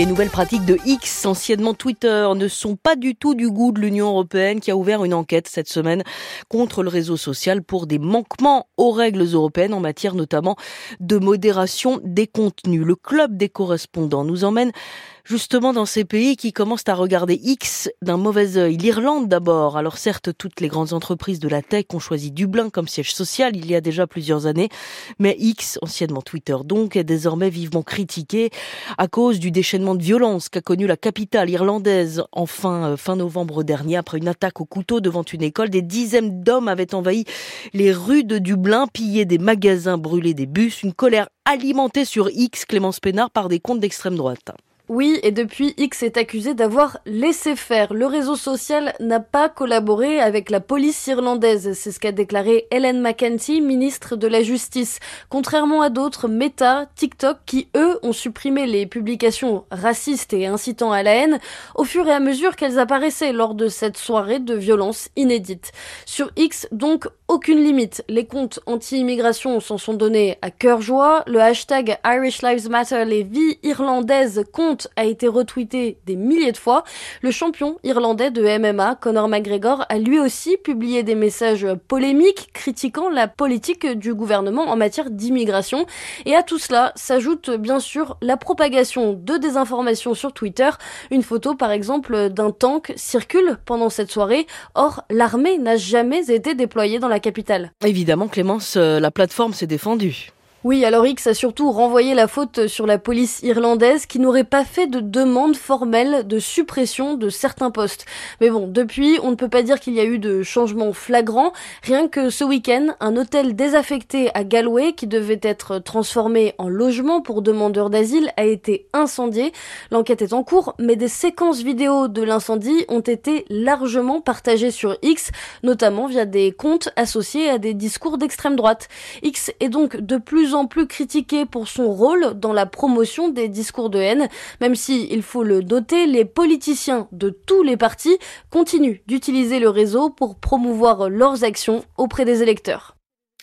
Les nouvelles pratiques de X, anciennement Twitter, ne sont pas du tout du goût de l'Union européenne qui a ouvert une enquête cette semaine contre le réseau social pour des manquements aux règles européennes en matière notamment de modération des contenus. Le club des correspondants nous emmène justement dans ces pays qui commencent à regarder X d'un mauvais œil. L'Irlande d'abord. Alors certes, toutes les grandes entreprises de la tech ont choisi Dublin comme siège social il y a déjà plusieurs années, mais X, anciennement Twitter donc, est désormais vivement critiqué à cause du déchaînement de violence qu'a connu la capitale irlandaise en fin, euh, fin novembre dernier après une attaque au couteau devant une école. Des dizaines d'hommes avaient envahi les rues de Dublin, pillé des magasins, brûlé des bus, une colère alimentée sur X, Clémence Pénard, par des comptes d'extrême droite. Oui, et depuis, X est accusé d'avoir laissé faire. Le réseau social n'a pas collaboré avec la police irlandaise. C'est ce qu'a déclaré Helen McEntee, ministre de la Justice. Contrairement à d'autres, Meta, TikTok, qui eux ont supprimé les publications racistes et incitant à la haine au fur et à mesure qu'elles apparaissaient lors de cette soirée de violence inédite. Sur X, donc, aucune limite. Les comptes anti-immigration s'en sont donnés à cœur joie. Le hashtag Irish Lives Matter, les vies irlandaises comptent a été retweeté des milliers de fois. Le champion irlandais de MMA, Conor McGregor, a lui aussi publié des messages polémiques critiquant la politique du gouvernement en matière d'immigration. Et à tout cela s'ajoute bien sûr la propagation de désinformations sur Twitter. Une photo par exemple d'un tank circule pendant cette soirée. Or, l'armée n'a jamais été déployée dans la Évidemment, Clémence, euh, la plateforme s'est défendue. Oui, alors X a surtout renvoyé la faute sur la police irlandaise qui n'aurait pas fait de demande formelle de suppression de certains postes. Mais bon, depuis, on ne peut pas dire qu'il y a eu de changements flagrants. Rien que ce week-end, un hôtel désaffecté à Galway qui devait être transformé en logement pour demandeurs d'asile a été incendié. L'enquête est en cours, mais des séquences vidéo de l'incendie ont été largement partagées sur X, notamment via des comptes associés à des discours d'extrême droite. X est donc de plus en plus critiqué pour son rôle dans la promotion des discours de haine, même si, il faut le noter, les politiciens de tous les partis continuent d'utiliser le réseau pour promouvoir leurs actions auprès des électeurs.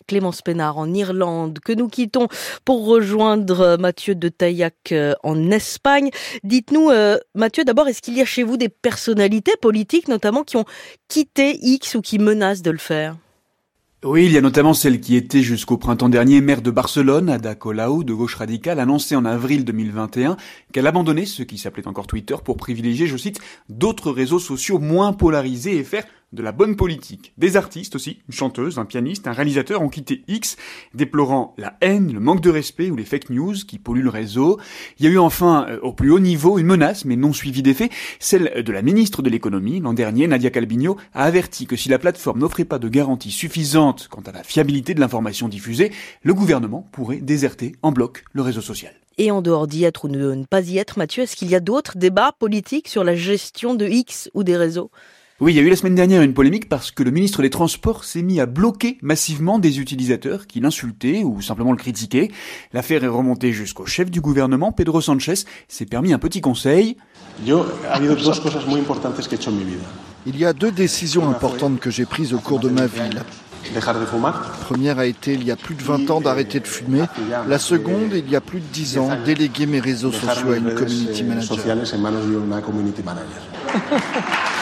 Clémence Pénard en Irlande, que nous quittons pour rejoindre Mathieu de Taillac euh, en Espagne. Dites-nous, euh, Mathieu, d'abord, est-ce qu'il y a chez vous des personnalités politiques, notamment, qui ont quitté X ou qui menacent de le faire? Oui, il y a notamment celle qui était jusqu'au printemps dernier maire de Barcelone, Ada Colau, de gauche radicale, annoncé en avril 2021 qu'elle abandonnait ce qui s'appelait encore Twitter pour privilégier, je cite, d'autres réseaux sociaux moins polarisés et faire de la bonne politique. Des artistes aussi, une chanteuse, un pianiste, un réalisateur ont quitté X, déplorant la haine, le manque de respect ou les fake news qui polluent le réseau. Il y a eu enfin, euh, au plus haut niveau, une menace, mais non suivie d'effet, celle de la ministre de l'économie. L'an dernier, Nadia Calvino a averti que si la plateforme n'offrait pas de garantie suffisante quant à la fiabilité de l'information diffusée, le gouvernement pourrait déserter en bloc le réseau social. Et en dehors d'y être ou de ne pas y être, Mathieu, est-ce qu'il y a d'autres débats politiques sur la gestion de X ou des réseaux? Oui, il y a eu la semaine dernière une polémique parce que le ministre des Transports s'est mis à bloquer massivement des utilisateurs qui l'insultaient ou simplement le critiquaient. L'affaire est remontée jusqu'au chef du gouvernement, Pedro Sanchez, s'est permis un petit conseil. Il y a deux décisions importantes que j'ai prises au cours de ma vie. La première a été il y a plus de 20 ans d'arrêter de fumer. La seconde, il y a plus de 10 ans, déléguer mes réseaux sociaux à une community manager.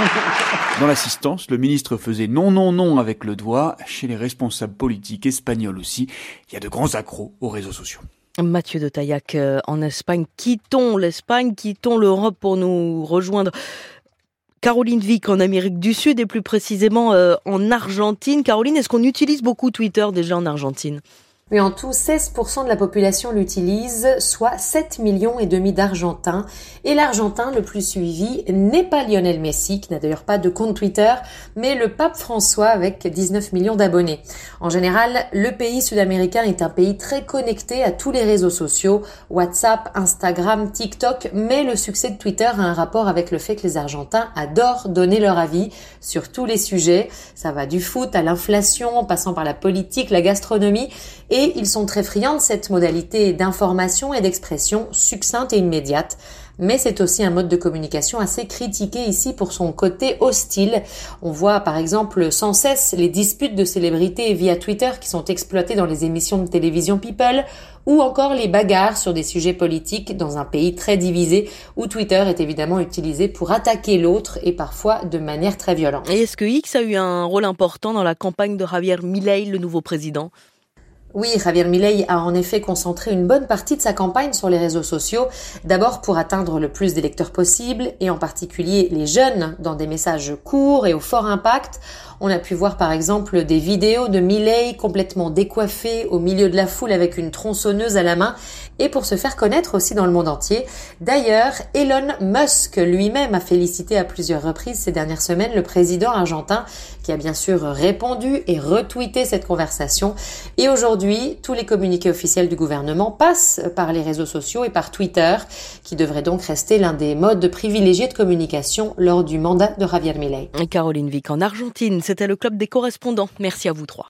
Dans l'assistance, le ministre faisait non, non, non avec le doigt. Chez les responsables politiques espagnols aussi, il y a de grands accros aux réseaux sociaux. Mathieu de Taillac euh, en Espagne. Quittons l'Espagne, quittons l'Europe pour nous rejoindre. Caroline Vic en Amérique du Sud et plus précisément euh, en Argentine. Caroline, est-ce qu'on utilise beaucoup Twitter déjà en Argentine? Mais en tout, 16% de la population l'utilise, soit 7 millions et demi d'Argentins. Et l'Argentin le plus suivi n'est pas Lionel Messi, qui n'a d'ailleurs pas de compte Twitter, mais le pape François avec 19 millions d'abonnés. En général, le pays sud-américain est un pays très connecté à tous les réseaux sociaux, WhatsApp, Instagram, TikTok, mais le succès de Twitter a un rapport avec le fait que les Argentins adorent donner leur avis sur tous les sujets. Ça va du foot à l'inflation, passant par la politique, la gastronomie et ils sont très friands de cette modalité d'information et d'expression succincte et immédiate mais c'est aussi un mode de communication assez critiqué ici pour son côté hostile. On voit par exemple sans cesse les disputes de célébrités via Twitter qui sont exploitées dans les émissions de télévision People ou encore les bagarres sur des sujets politiques dans un pays très divisé où Twitter est évidemment utilisé pour attaquer l'autre et parfois de manière très violente. Et est-ce que X a eu un rôle important dans la campagne de Javier Milei, le nouveau président? Oui, Javier Milei a en effet concentré une bonne partie de sa campagne sur les réseaux sociaux, d'abord pour atteindre le plus d'électeurs possible, et en particulier les jeunes, dans des messages courts et au fort impact. On a pu voir par exemple des vidéos de Milei complètement décoiffé au milieu de la foule avec une tronçonneuse à la main, et pour se faire connaître aussi dans le monde entier. D'ailleurs, Elon Musk lui-même a félicité à plusieurs reprises ces dernières semaines le président argentin, qui a bien sûr répondu et retweeté cette conversation. Et aujourd'hui, Aujourd'hui, tous les communiqués officiels du gouvernement passent par les réseaux sociaux et par Twitter, qui devrait donc rester l'un des modes privilégiés de communication lors du mandat de Javier Milei. Caroline Vic en Argentine, c'était le club des correspondants. Merci à vous trois.